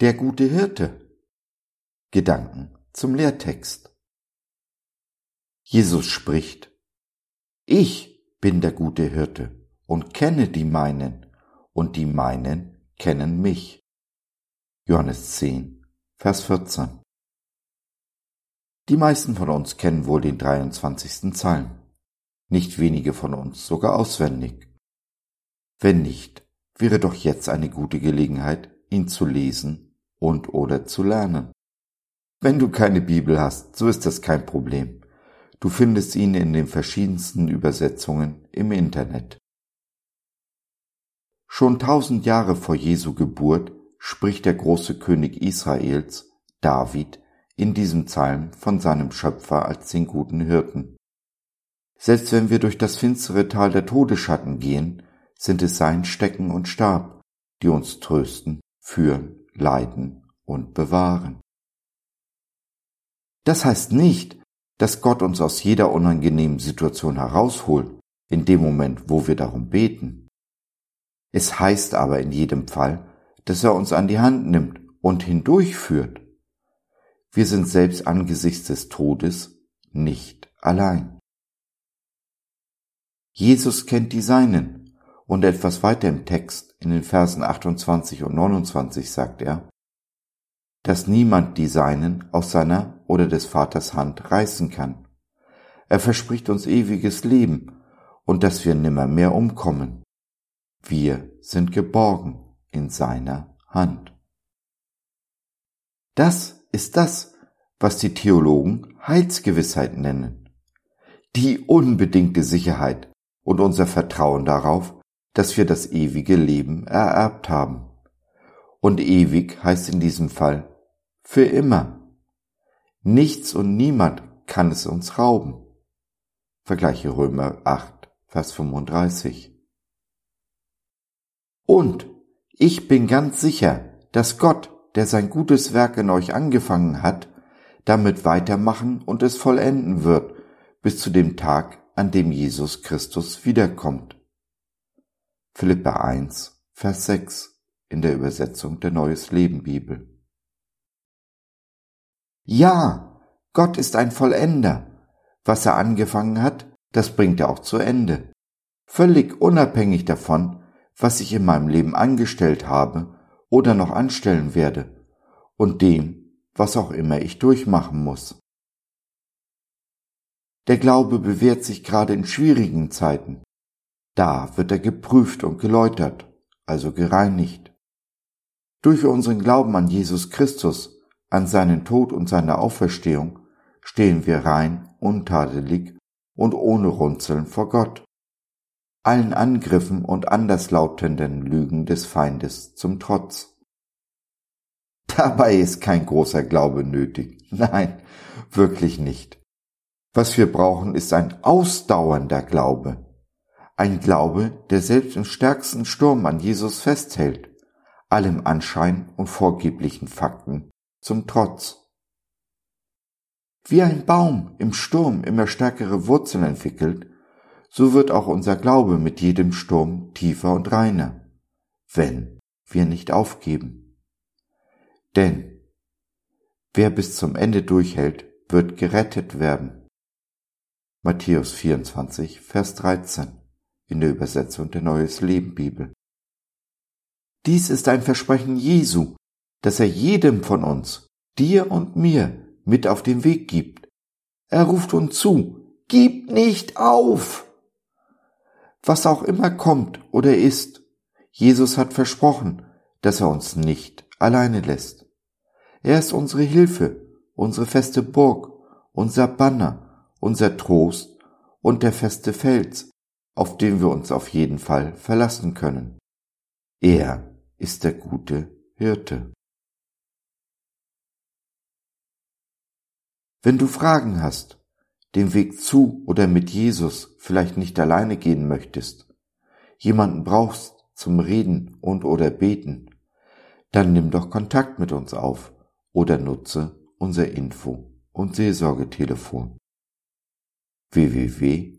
Der gute Hirte. Gedanken zum Lehrtext. Jesus spricht, Ich bin der gute Hirte und kenne die meinen, und die meinen kennen mich. Johannes 10, Vers 14. Die meisten von uns kennen wohl den 23. Psalm, nicht wenige von uns sogar auswendig. Wenn nicht, wäre doch jetzt eine gute Gelegenheit, ihn zu lesen und oder zu lernen. Wenn du keine Bibel hast, so ist das kein Problem. Du findest ihn in den verschiedensten Übersetzungen im Internet. Schon tausend Jahre vor Jesu Geburt spricht der große König Israels, David, in diesem Psalm von seinem Schöpfer als den guten Hirten. Selbst wenn wir durch das finstere Tal der Todesschatten gehen, sind es sein Stecken und Stab, die uns trösten, führen, leiten und bewahren. Das heißt nicht, dass Gott uns aus jeder unangenehmen Situation herausholt, in dem Moment, wo wir darum beten. Es heißt aber in jedem Fall, dass er uns an die Hand nimmt und hindurchführt. Wir sind selbst angesichts des Todes nicht allein. Jesus kennt die Seinen und etwas weiter im Text, in den Versen 28 und 29 sagt er, dass niemand die Seinen aus seiner oder des Vaters Hand reißen kann. Er verspricht uns ewiges Leben und dass wir nimmermehr umkommen. Wir sind geborgen in seiner Hand. Das ist das, was die Theologen Heilsgewissheit nennen. Die unbedingte Sicherheit und unser Vertrauen darauf, dass wir das ewige Leben ererbt haben. Und ewig heißt in diesem Fall für immer. Nichts und niemand kann es uns rauben. Vergleiche Römer 8, Vers 35. Und ich bin ganz sicher, dass Gott, der sein gutes Werk in euch angefangen hat, damit weitermachen und es vollenden wird, bis zu dem Tag, an dem Jesus Christus wiederkommt. Philippa 1, Vers 6 in der Übersetzung der Neues Leben Bibel. Ja, Gott ist ein Vollender. Was er angefangen hat, das bringt er auch zu Ende. Völlig unabhängig davon, was ich in meinem Leben angestellt habe oder noch anstellen werde und dem, was auch immer ich durchmachen muss. Der Glaube bewährt sich gerade in schwierigen Zeiten. Da wird er geprüft und geläutert, also gereinigt. Durch unseren Glauben an Jesus Christus, an seinen Tod und seine Auferstehung, stehen wir rein, untadelig und ohne Runzeln vor Gott. Allen Angriffen und anderslautenden Lügen des Feindes zum Trotz. Dabei ist kein großer Glaube nötig. Nein, wirklich nicht. Was wir brauchen, ist ein ausdauernder Glaube ein Glaube, der selbst im stärksten Sturm an Jesus festhält, allem Anschein und vorgeblichen Fakten zum Trotz. Wie ein Baum im Sturm immer stärkere Wurzeln entwickelt, so wird auch unser Glaube mit jedem Sturm tiefer und reiner, wenn wir nicht aufgeben. Denn wer bis zum Ende durchhält, wird gerettet werden. Matthäus 24, Vers 13 in der Übersetzung der Neues Leben Bibel. Dies ist ein Versprechen Jesu, das er jedem von uns, dir und mir, mit auf den Weg gibt. Er ruft uns zu, gib nicht auf! Was auch immer kommt oder ist, Jesus hat versprochen, dass er uns nicht alleine lässt. Er ist unsere Hilfe, unsere feste Burg, unser Banner, unser Trost und der feste Fels, auf den wir uns auf jeden Fall verlassen können. Er ist der gute Hirte. Wenn du Fragen hast, den Weg zu oder mit Jesus vielleicht nicht alleine gehen möchtest, jemanden brauchst zum Reden und oder Beten, dann nimm doch Kontakt mit uns auf oder nutze unser Info- und Seelsorgetelefon www.gott.de